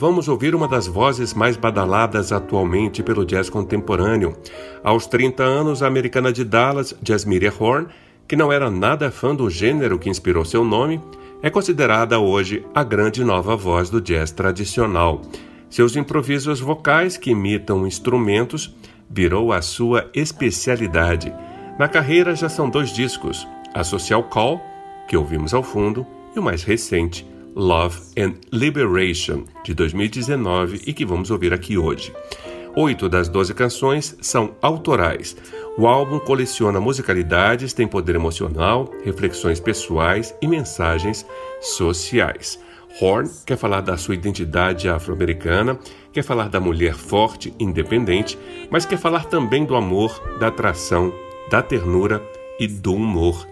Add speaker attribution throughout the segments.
Speaker 1: Vamos ouvir uma das vozes mais badaladas atualmente pelo jazz contemporâneo. Aos 30 anos, a americana de Dallas, Jasmine Horn, que não era nada fã do gênero que inspirou seu nome, é considerada hoje a grande nova voz do jazz tradicional. Seus improvisos vocais, que imitam instrumentos, virou a sua especialidade. Na carreira já são dois discos: a Social Call, que ouvimos ao fundo, e o mais recente, Love and Liberation, de 2019 e que vamos ouvir aqui hoje. Oito das doze canções são autorais. O álbum coleciona musicalidades, tem poder emocional, reflexões pessoais e mensagens sociais. Horn quer falar da sua identidade afro-americana, quer falar da mulher forte, independente, mas quer falar também do amor, da atração, da ternura e do humor.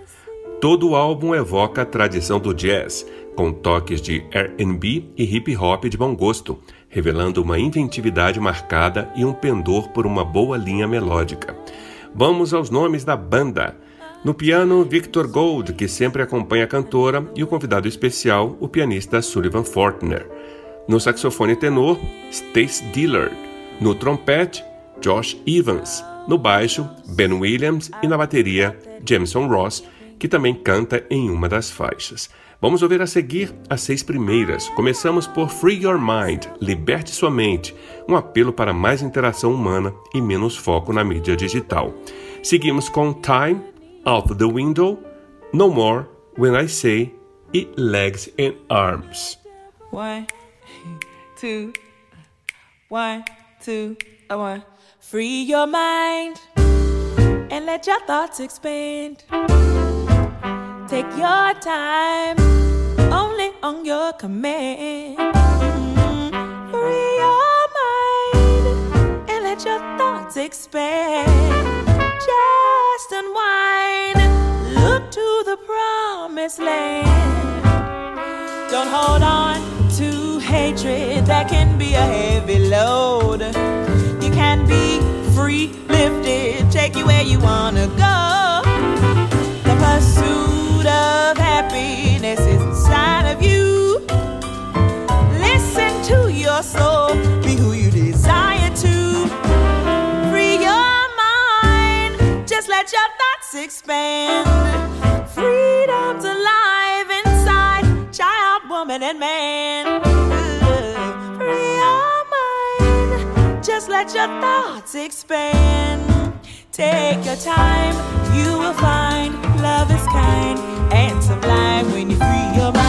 Speaker 1: Todo o álbum evoca a tradição do jazz, com toques de R&B e hip hop de bom gosto, revelando uma inventividade marcada e um pendor por uma boa linha melódica. Vamos aos nomes da banda. No piano, Victor Gold, que sempre acompanha a cantora, e o convidado especial, o pianista Sullivan Fortner. No saxofone tenor, Stace Dillard. No trompete, Josh Evans. No baixo, Ben Williams e na bateria, Jameson Ross, que também canta em uma das faixas. Vamos ouvir a seguir as seis primeiras. Começamos por Free Your Mind, Liberte Sua Mente, um apelo para mais interação humana e menos foco na mídia digital. Seguimos com Time, Out the Window, No More, When I Say e Legs and Arms.
Speaker 2: One, two, one, two, one. Free your mind and let your thoughts expand. Take your time, only on your command. Mm-hmm. Free your mind and let your thoughts expand. Just unwind, look to the promised land. Don't hold on to hatred, that can be a heavy load. You can be free, lifted, take you where you wanna go. The pursuit of happiness is inside of you. Listen to your soul, be who you desire to. Free your mind, just let your thoughts expand. Freedom's alive inside, child, woman, and man. Free your mind, just let your thoughts expand. Take your time, you will find love is kind and sublime when you free your mind.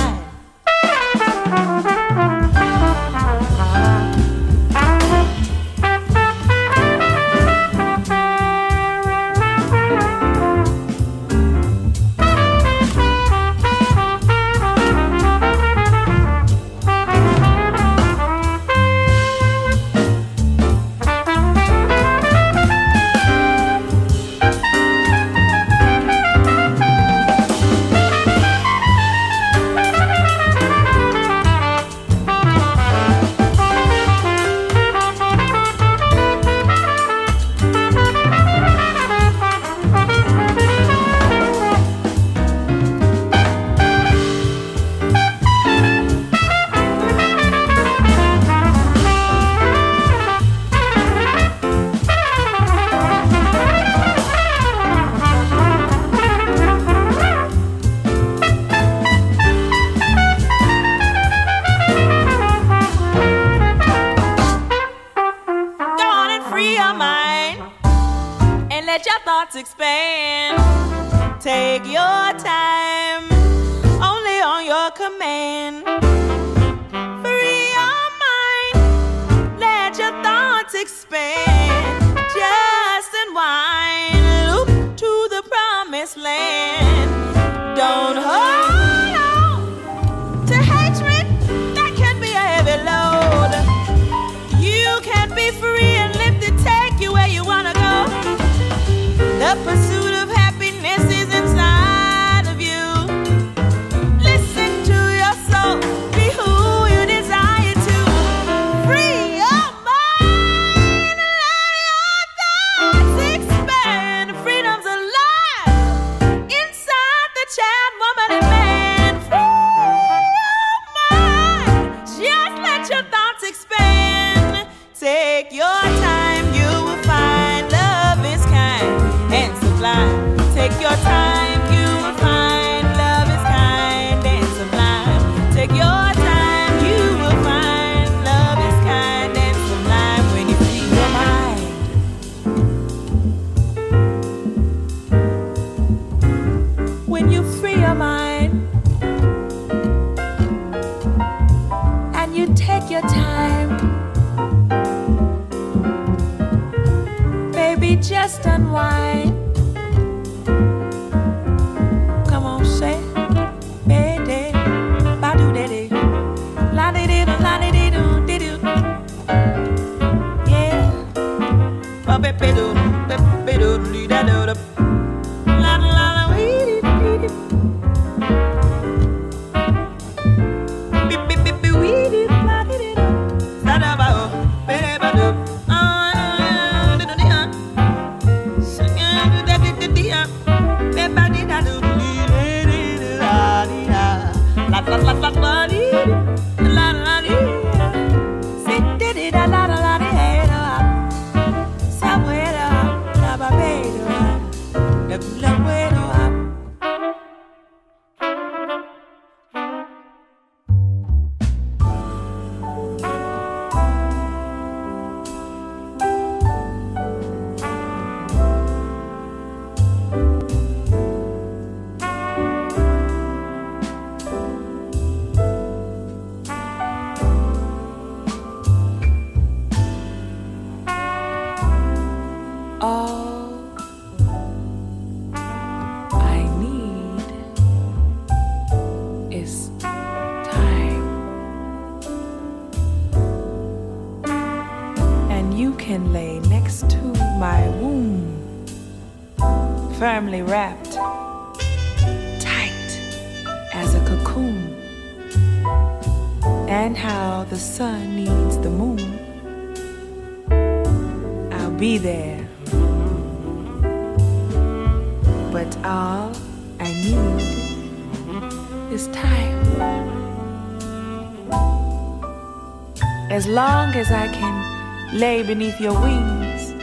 Speaker 2: As I can lay beneath your wings,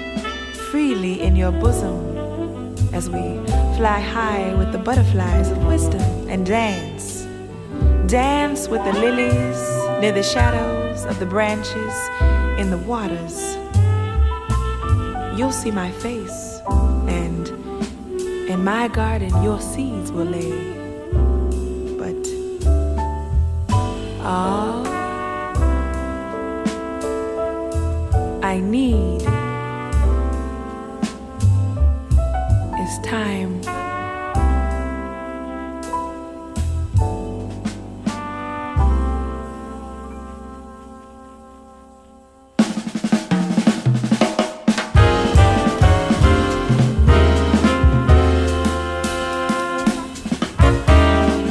Speaker 2: freely in your bosom, as we fly high with the butterflies of wisdom and dance. Dance with the lilies near the shadows of the branches in the waters. You'll see my face, and in my garden your seeds will lay. But all I need is time.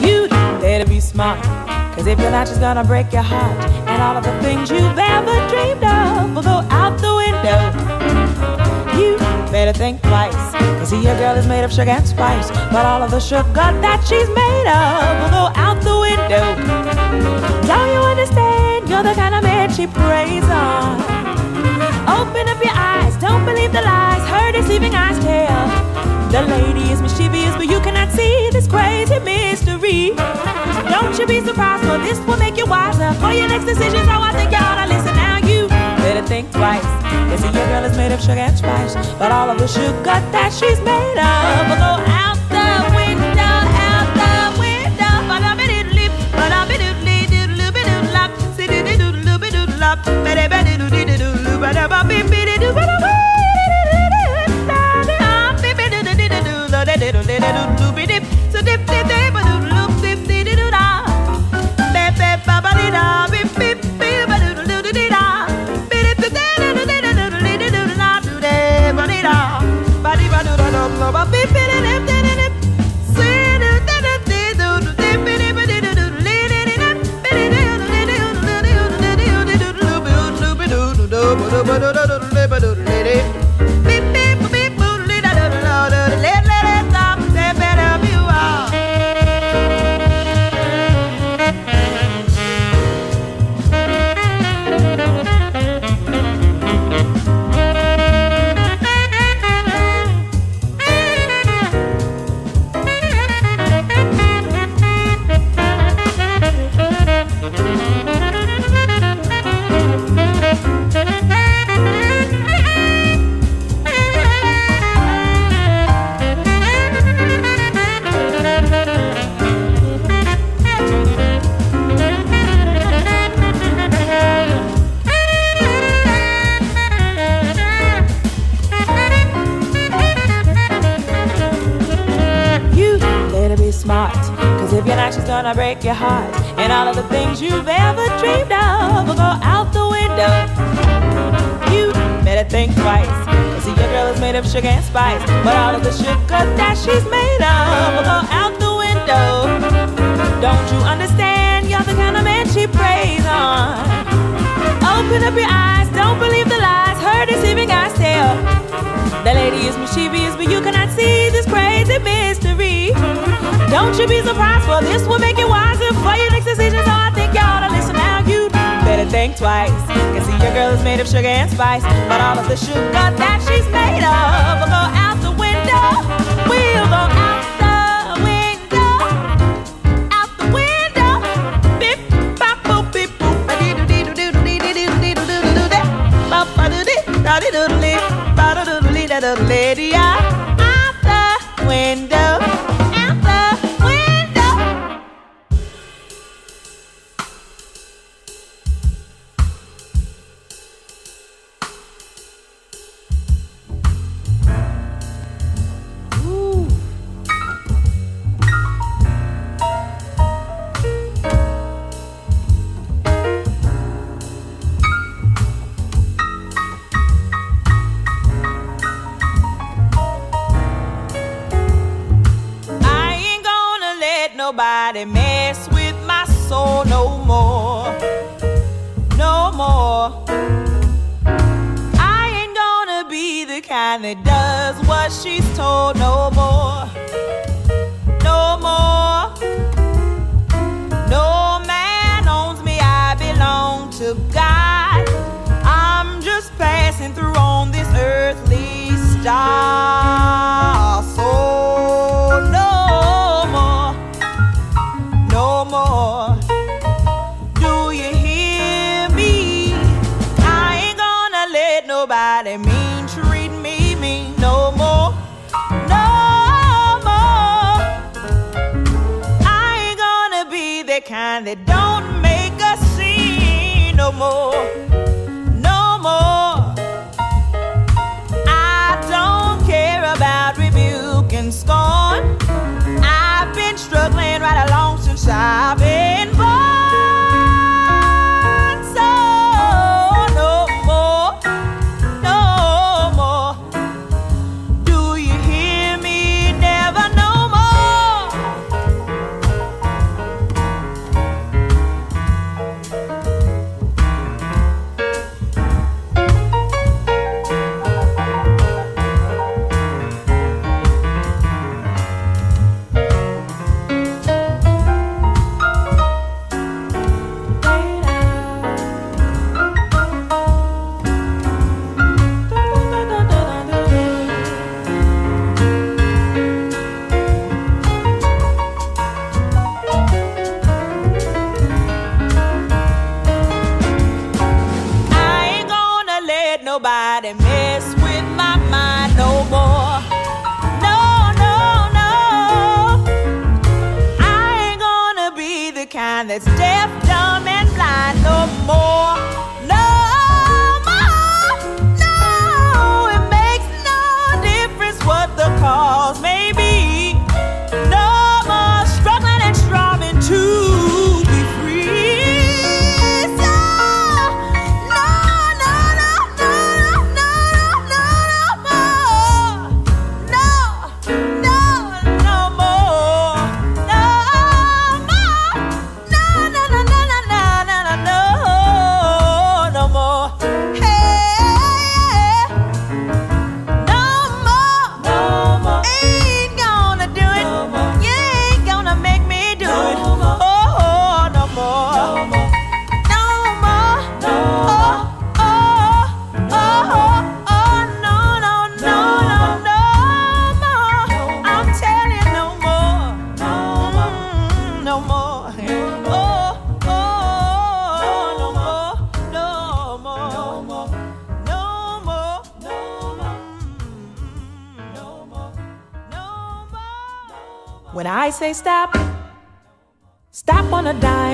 Speaker 2: You better be smart, cause if you're not, just gonna break your heart. And all of the things you've ever dreamed of will go out the window. You better think twice. Cause see, your girl is made of sugar and spice. But all of the sugar that she's made of will go out the window. Don't you understand? You're the kind of man she preys on. Open up your eyes, don't believe the lies her deceiving eyes tell. The lady is mischievous, but you cannot see this crazy mystery. Don't you be surprised, for this will make you wiser for your next decisions. Oh, I think you ought to listen now. You better think twice. They see your girl is made of sugar and spice, but all of the sugar that she's made of will go out the window, out the window. But I'm in it, does what she's told no more. No more. No man owns me, I belong to God. I'm just passing through on this earthly star. So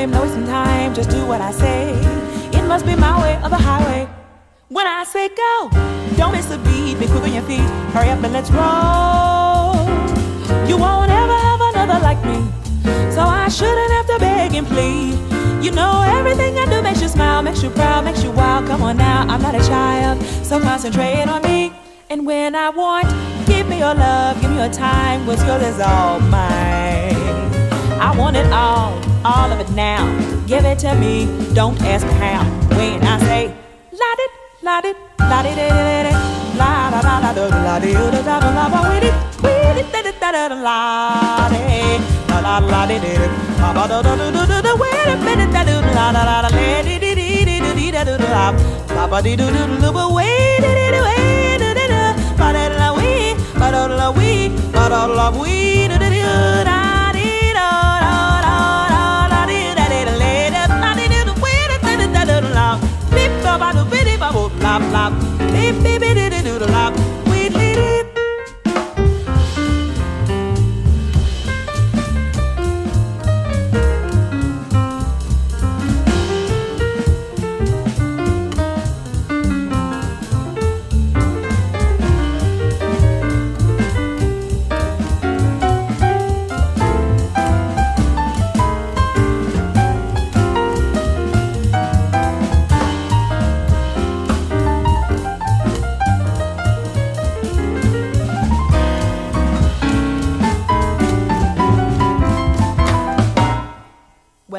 Speaker 2: a no wasting time, just do what I say. It must be my way or the highway. When I say go, don't miss a beat, be quick on your feet, hurry up and let's roll. You won't ever have another like me, so I shouldn't have to beg and plead. You know everything I do makes you smile, makes you proud, makes you wild. Come on now, I'm not a child, so concentrate on me. And when I want, give me your love, give me your time, what's yours is all mine. I want it all, all of it now. Give it to me, don't ask how. When I say, la it, la it, la it, la la la la la la la la la la la la la Wait da da da da la la la la da da ba ba da da da da da wait a minute da da la la la la la di di di di di da da da ba ba di do do do but wait da wait da ba da la we ba da la we ba da la we da da lap lap, beep beep beep doo doo doo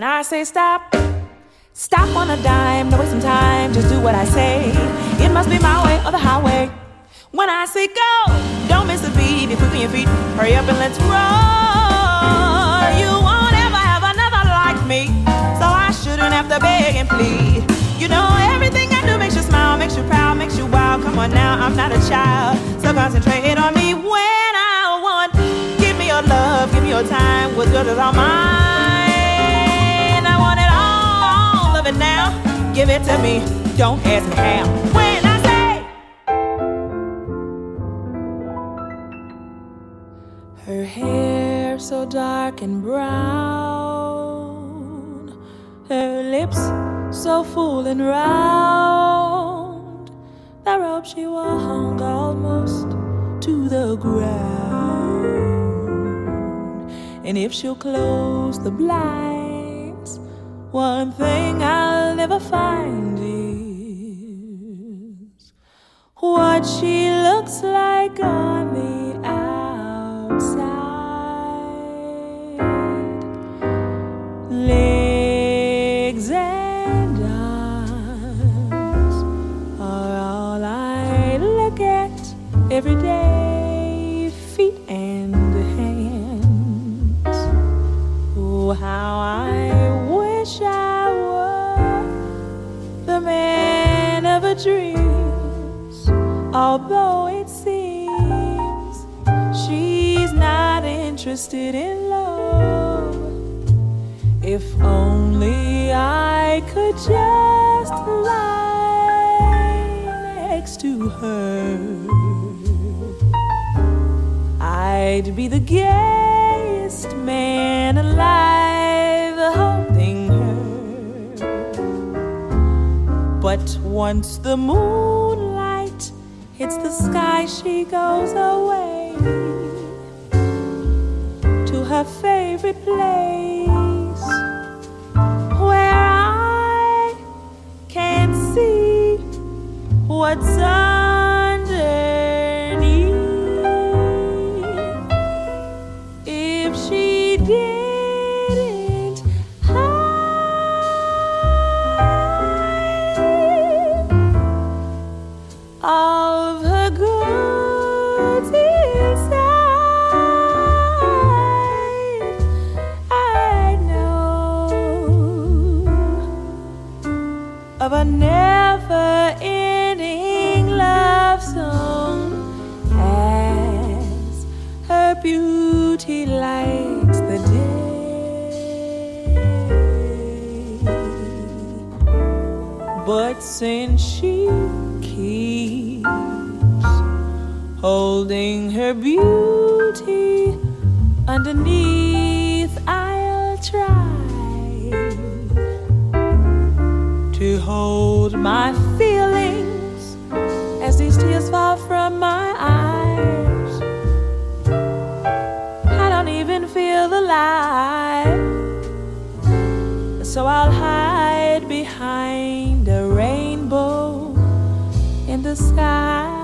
Speaker 2: lap. I say stop, stop on a dime, no wasting time, just do what I say. It must be my way or the highway. When I say go, don't miss a beat, be quick on your feet, hurry up and let's roll. You won't ever have another like me, so I shouldn't have to beg and plead. You know everything I do makes you smile, makes you proud, makes you wild. Come on now, I'm not a child, so concentrate on me when I want. Give me your love, give me your time, what's yours is all mine it now. Give it to me. Don't ask me how. When I say her hair so dark and brown, her lips so full and round, the robe she wore hung almost to the ground. And if she'll close the blind one thing I'll never find is what she looks like on the outside. Legs and arms are all I look at every day, feet and hands. Oh, how I wish I were the man of her dreams, although it seems she's not interested in love. If only I could just lie next to her, I'd be the gayest man alive. Once the moonlight hits the sky, she goes away to her favorite place where I can't see what's under. Holding her beauty underneath, I'll try to hold my feelings as these tears fall from my eyes. I don't even feel alive, so I'll hide behind a rainbow in the sky.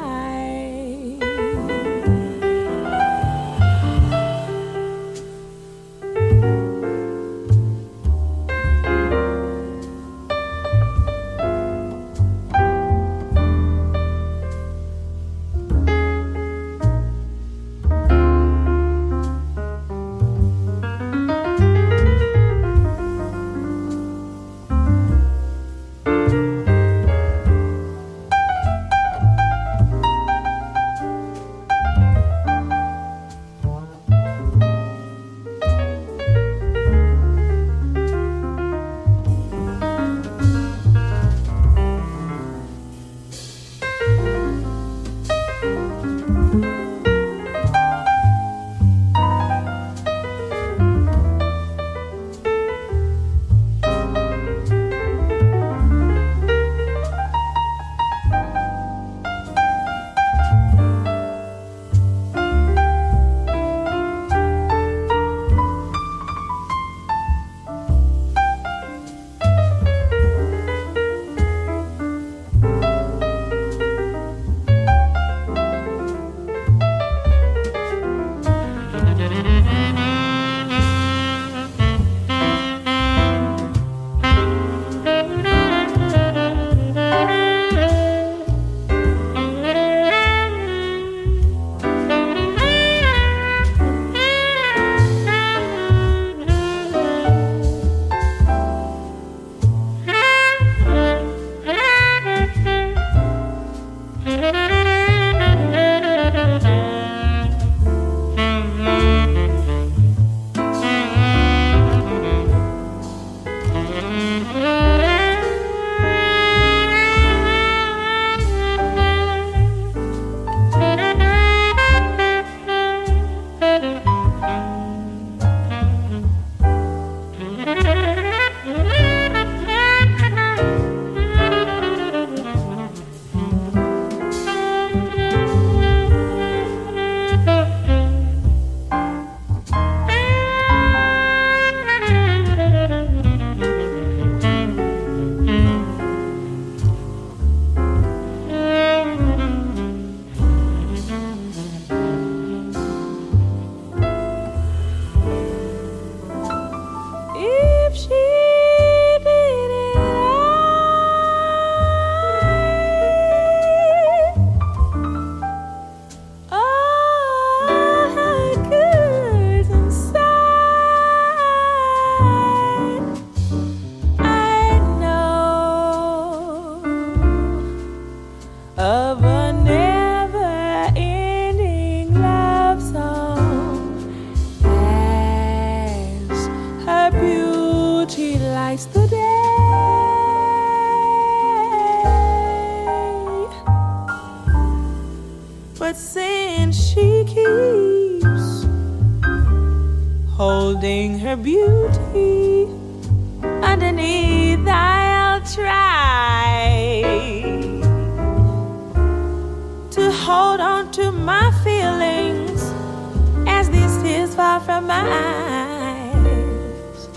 Speaker 2: From my eyes.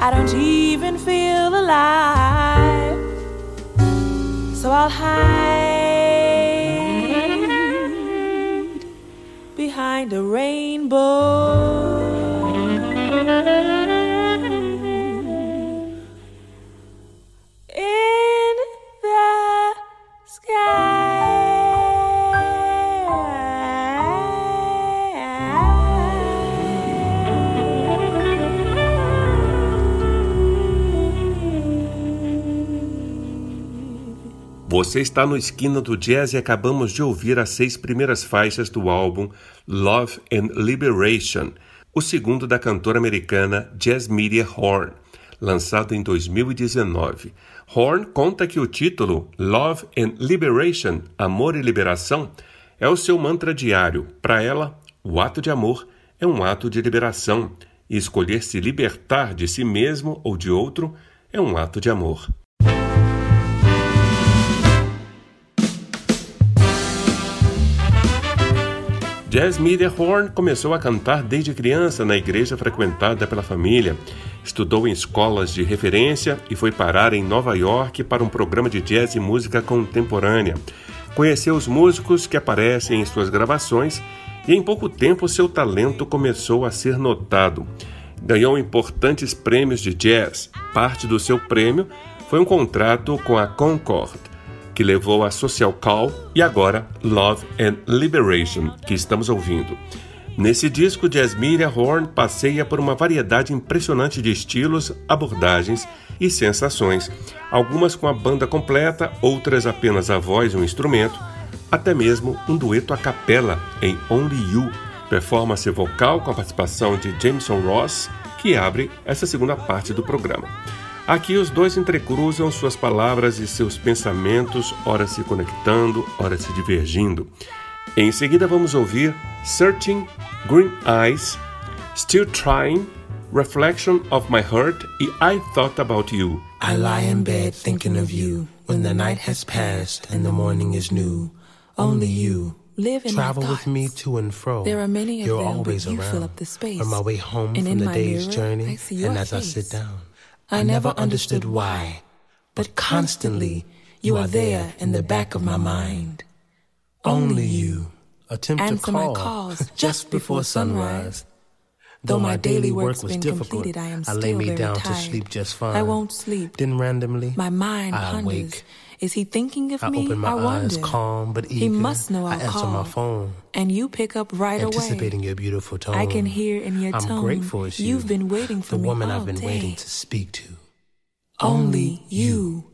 Speaker 2: I don't even feel alive, so I'll hide. behind a rainbow.
Speaker 1: Você está no Esquina do Jazz e acabamos de ouvir as seis primeiras faixas do álbum Love and Liberation, o segundo da cantora americana Jasmine Horn, lançado em 2019. Horn conta que o título Love and Liberation, Amor e Liberação, é o seu mantra diário. Para ela, o ato de amor é um ato de liberação, e escolher se libertar de si mesmo ou de outro é um ato de amor. Jasmine Horn começou a cantar desde criança na igreja frequentada pela família. Estudou em escolas de referência e foi parar em Nova York para um programa de jazz e música contemporânea. Conheceu os músicos que aparecem em suas gravações e em pouco tempo seu talento começou a ser notado. Ganhou importantes prêmios de jazz. Parte do seu prêmio foi um contrato com a Concord que levou a Social Call e agora Love and Liberation, que estamos ouvindo. Nesse disco, Jasmine Horn passeia por uma variedade impressionante de estilos, abordagens e sensações, algumas com a banda completa, outras apenas a voz e um instrumento, até mesmo um dueto a capela em Only You, performance vocal com a participação de Jameson Ross, que abre essa segunda parte do programa. Aqui os dois entrecruzam suas palavras e seus pensamentos, ora se conectando, ora se divergindo. Em seguida vamos ouvir Searching, Green Eyes, Still Trying, Reflection of My Heart e I Thought About You.
Speaker 3: I lie in bed thinking of you when the night has passed and the morning is new. Only you.
Speaker 2: Live in
Speaker 3: Travel
Speaker 2: my
Speaker 3: with me to and fro.
Speaker 2: There are many of
Speaker 3: You're
Speaker 2: them,
Speaker 3: always
Speaker 2: but you
Speaker 3: around.
Speaker 2: fill up the space.
Speaker 3: On my way home
Speaker 2: And
Speaker 3: from
Speaker 2: in
Speaker 3: the
Speaker 2: my
Speaker 3: day's
Speaker 2: mirror,
Speaker 3: journey,
Speaker 2: I
Speaker 3: and as I
Speaker 2: face.
Speaker 3: sit down,
Speaker 2: I never understood why, but constantly you are there in the back of my mind.
Speaker 3: Only you attempt
Speaker 2: Answer
Speaker 3: to
Speaker 2: my
Speaker 3: call
Speaker 2: calls just before sunrise.
Speaker 3: Though my daily work was difficult,
Speaker 2: I am
Speaker 3: I lay me down to sleep just fine.
Speaker 2: I won't sleep.
Speaker 3: Then randomly,
Speaker 2: My mind
Speaker 3: I
Speaker 2: ponders.
Speaker 3: awake.
Speaker 2: Is he thinking of
Speaker 3: I
Speaker 2: me?
Speaker 3: open my
Speaker 2: I
Speaker 3: eyes, calm but
Speaker 2: He must know I'll
Speaker 3: I answer
Speaker 2: call.
Speaker 3: my phone,
Speaker 2: And you pick up right
Speaker 3: anticipating
Speaker 2: away.
Speaker 3: your beautiful tone.
Speaker 2: I can hear in your
Speaker 3: I'm
Speaker 2: tone.
Speaker 3: grateful it's you.
Speaker 2: You've been waiting for
Speaker 3: the
Speaker 2: me
Speaker 3: woman
Speaker 2: all
Speaker 3: I've been
Speaker 2: day.
Speaker 3: waiting to speak to.
Speaker 2: Only you.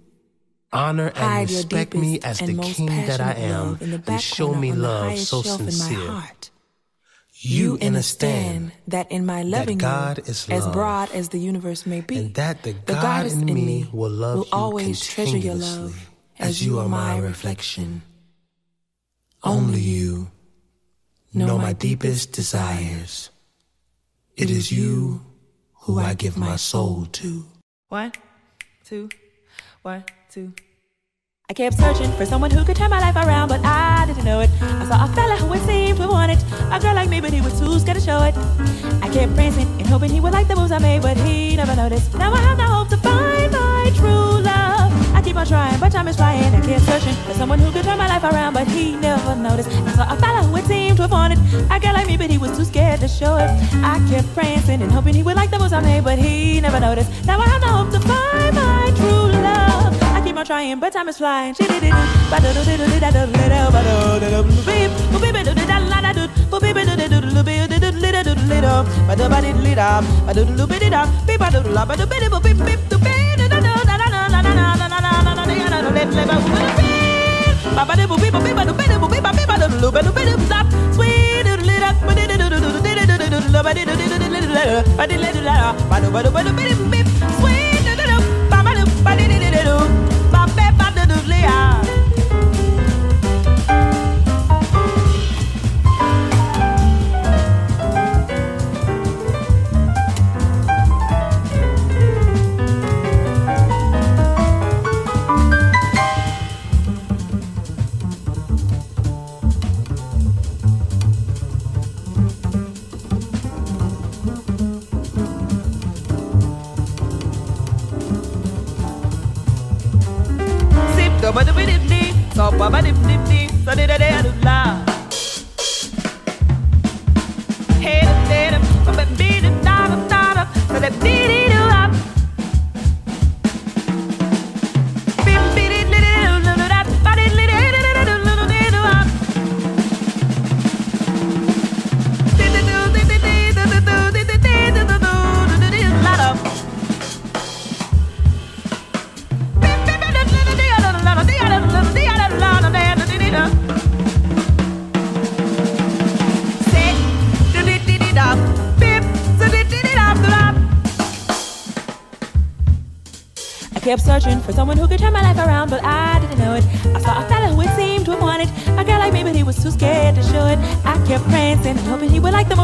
Speaker 3: Honor and
Speaker 2: Hide
Speaker 3: respect me as the king that I am,
Speaker 2: love
Speaker 3: and show me love so
Speaker 2: shelf in my
Speaker 3: sincere. You
Speaker 2: understand
Speaker 3: understand
Speaker 2: that in my loving
Speaker 3: God
Speaker 2: you,
Speaker 3: is
Speaker 2: as broad as the universe may be,
Speaker 3: and that the
Speaker 2: the
Speaker 3: God in
Speaker 2: in
Speaker 3: me will love
Speaker 2: will
Speaker 3: you
Speaker 2: always treasure your love as you are my reflection.
Speaker 3: Only you know my deepest desires. It is you who I give my soul to.
Speaker 2: One, two, one, two. I kept searching for someone who could turn my life around, but I didn't know it. I saw a fella who it seemed to want it. A girl like me, but he was too scared to show it. I kept prancing and hoping he would like the moves I made, but he never noticed. Now I have no hope to find my true love. I keep on trying, but time is flying. I kept searching for someone who could turn my life around, but he never noticed. I saw a fella who it seemed to want it. A girl like me, but he was too scared to show it. I kept prancing and hoping he would like the moves I made, but he never noticed. Now I have no hope to find my true love. I keep on trying, but time is flying. Sweet,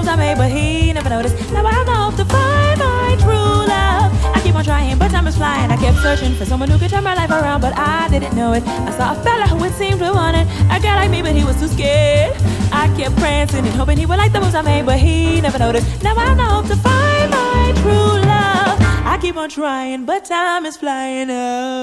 Speaker 2: I made, but he never noticed. Now I know to find my true love. I keep on trying, but time is flying. I kept searching for someone who could turn my life around, but I didn't know it. I saw a fella who it seemed to want it. A guy like me, but he was too scared. I kept prancing and hoping he would like the moves I made, but he never noticed. Now I know to find my true love. I keep on trying, but time is flying. Oh.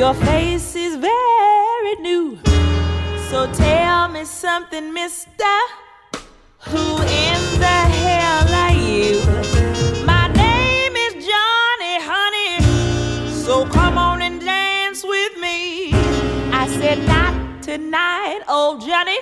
Speaker 2: Your face is very new. So tell me something, mister. Who in the hell are you? My name is Johnny Honey. So come on and dance with me. I said, not tonight, old Johnny.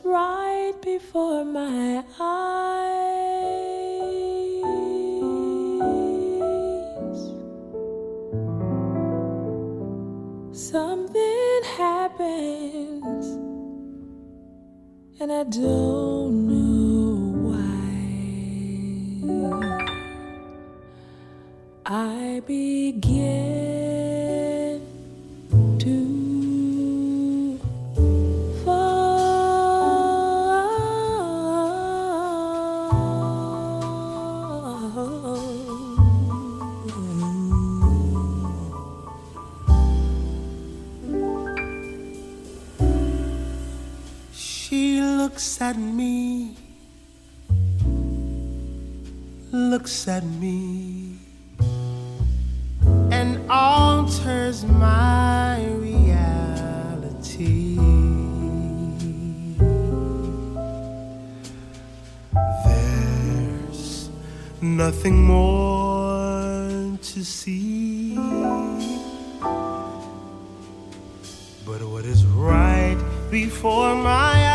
Speaker 2: right before my eyes. Something happens, and I don't.
Speaker 3: nothing more to see. But what is right before my eyes?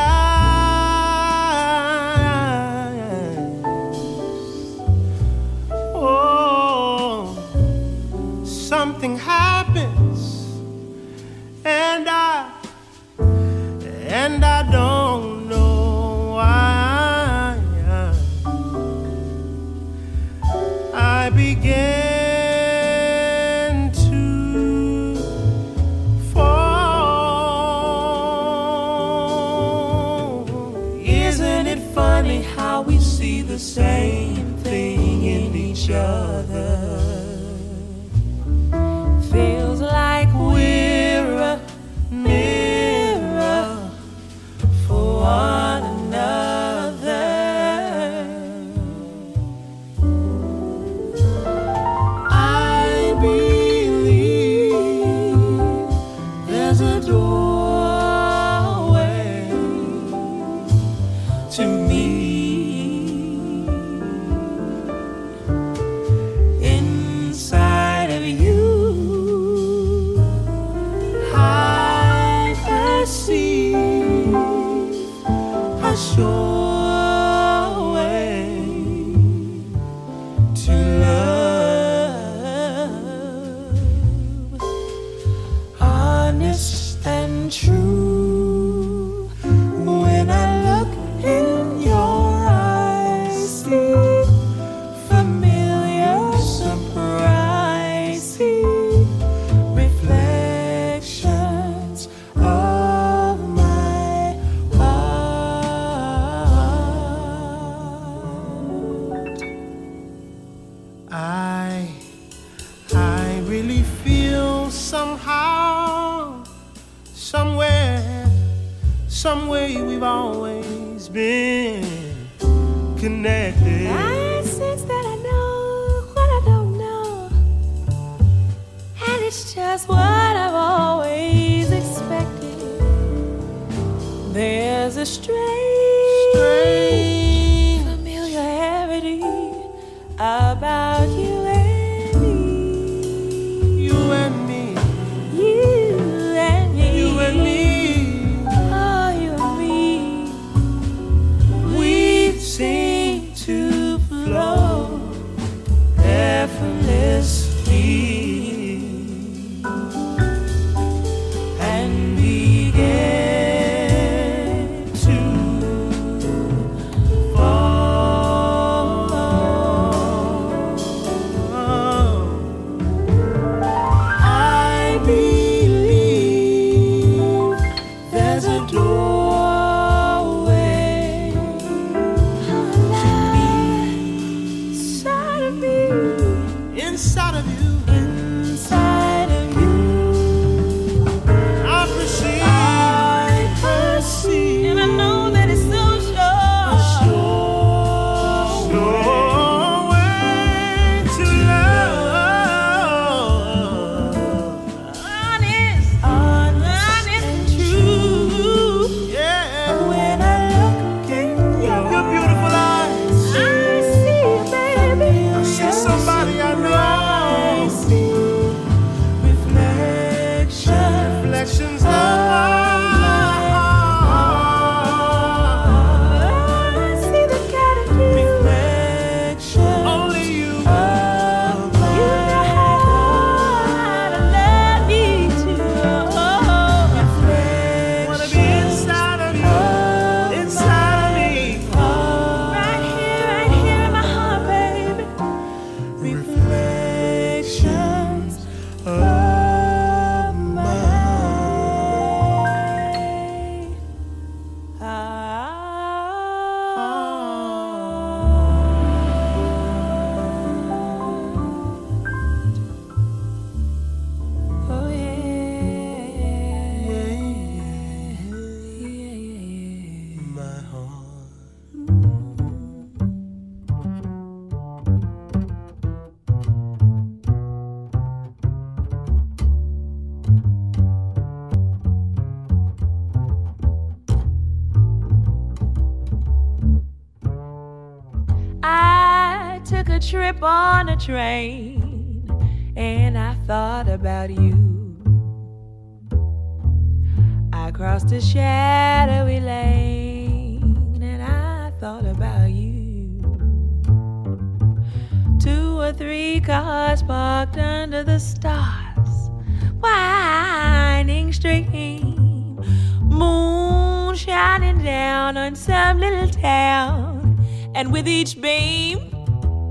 Speaker 2: Stream, moon shining down on some little town, and with each beam,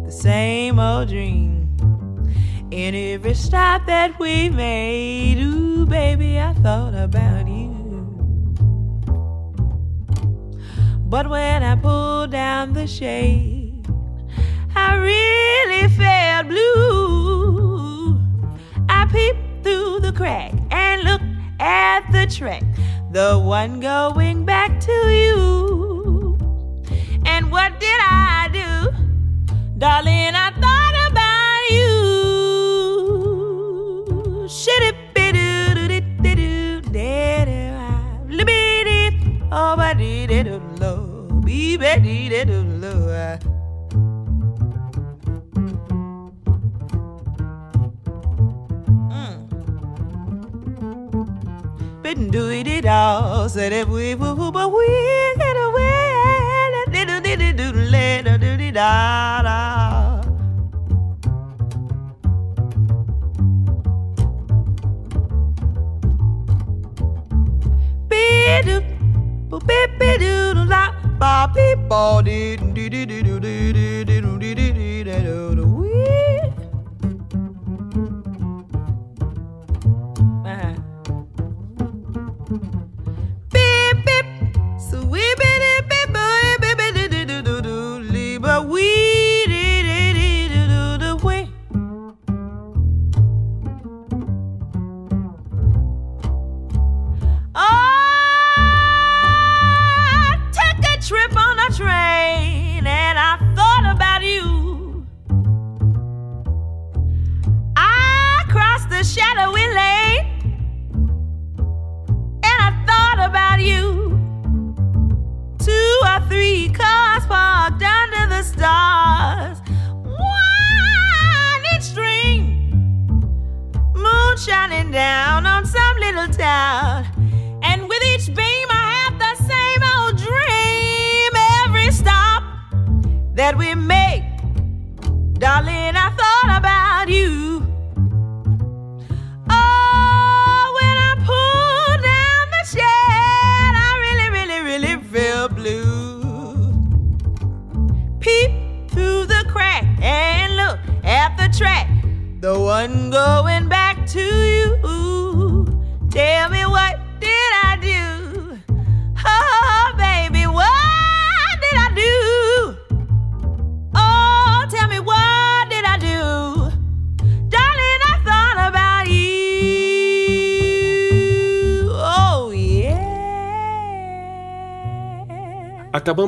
Speaker 2: the same old dream. In every stop that we made, ooh, baby, I thought about you. But when I pulled down the shade, I really felt blue. I peeped through the crack and looked at the track, the one going back to you. And what did I do? Darling, I thought about you. Shit it Oh, I did it, love, baby, did it, love. couldn't do it at all. Said if we would, but we get away. Da, da. Be-do, be-be-do-la, ba-be-ba-dee-dee-dee-dee-dee-dee-dee.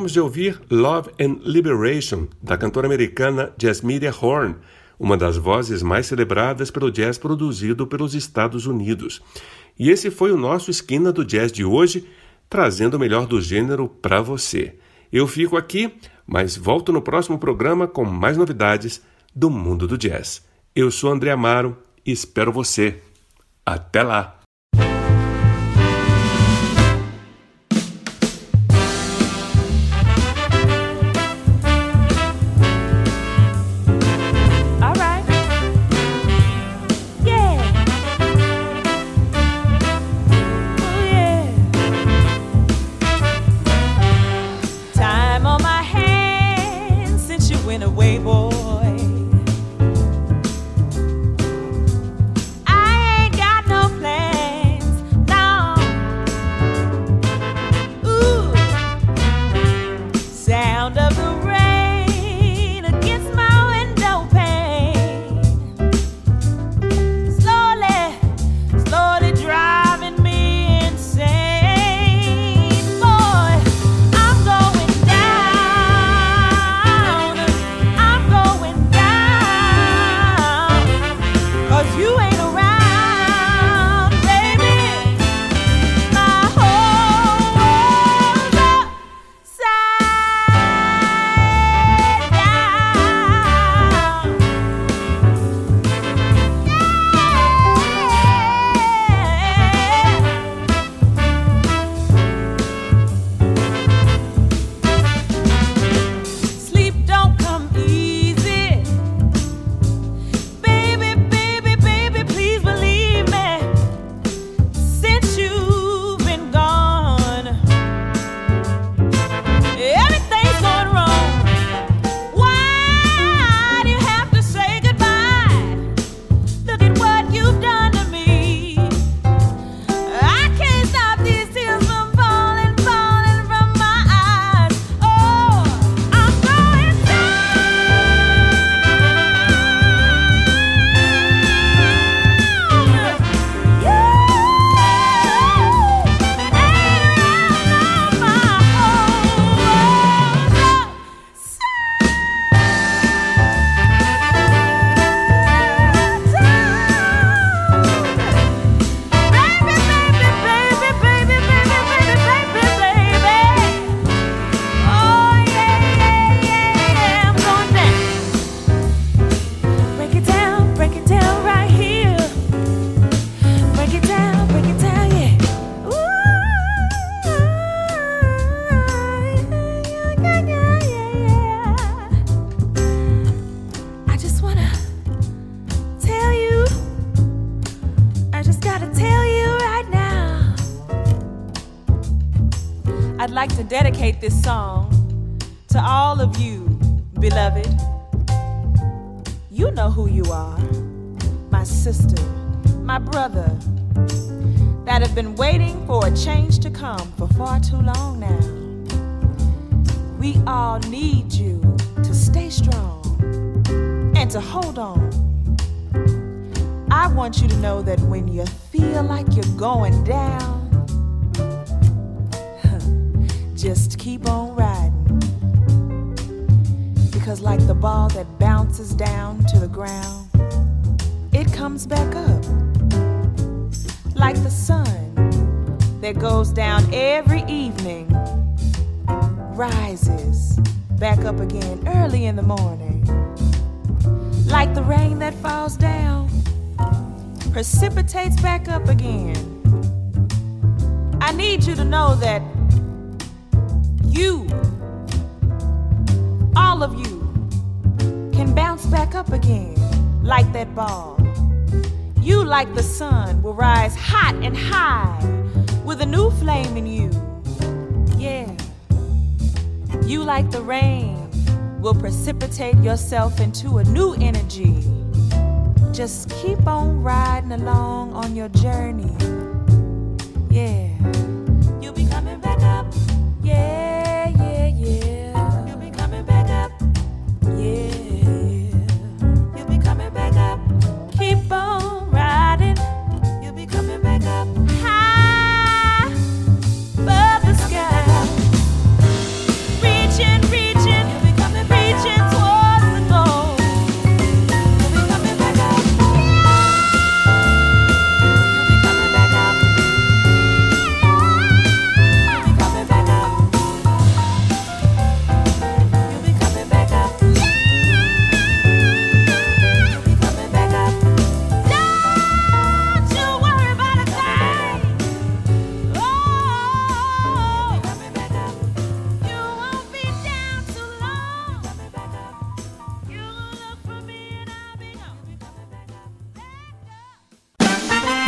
Speaker 1: Acabamos de ouvir Love and Liberation, da cantora americana Jasmine Horn, uma das vozes mais celebradas pelo jazz produzido pelos Estados Unidos. E esse foi o nosso Esquina do Jazz de hoje, trazendo o melhor do gênero para você. Eu fico aqui, mas volto no próximo programa com mais novidades do mundo do jazz. Eu sou André Amaro e espero você. Até lá!
Speaker 2: Rises back up again early in the morning. Like the rain that falls down, precipitates back up again. I need you to know that you, all of you, can bounce back up again like that ball. You, like the sun, will rise hot and high with a new flame in you. Yeah. You, like the rain, will precipitate yourself into a new energy. Just keep on riding along on your journey. Yeah.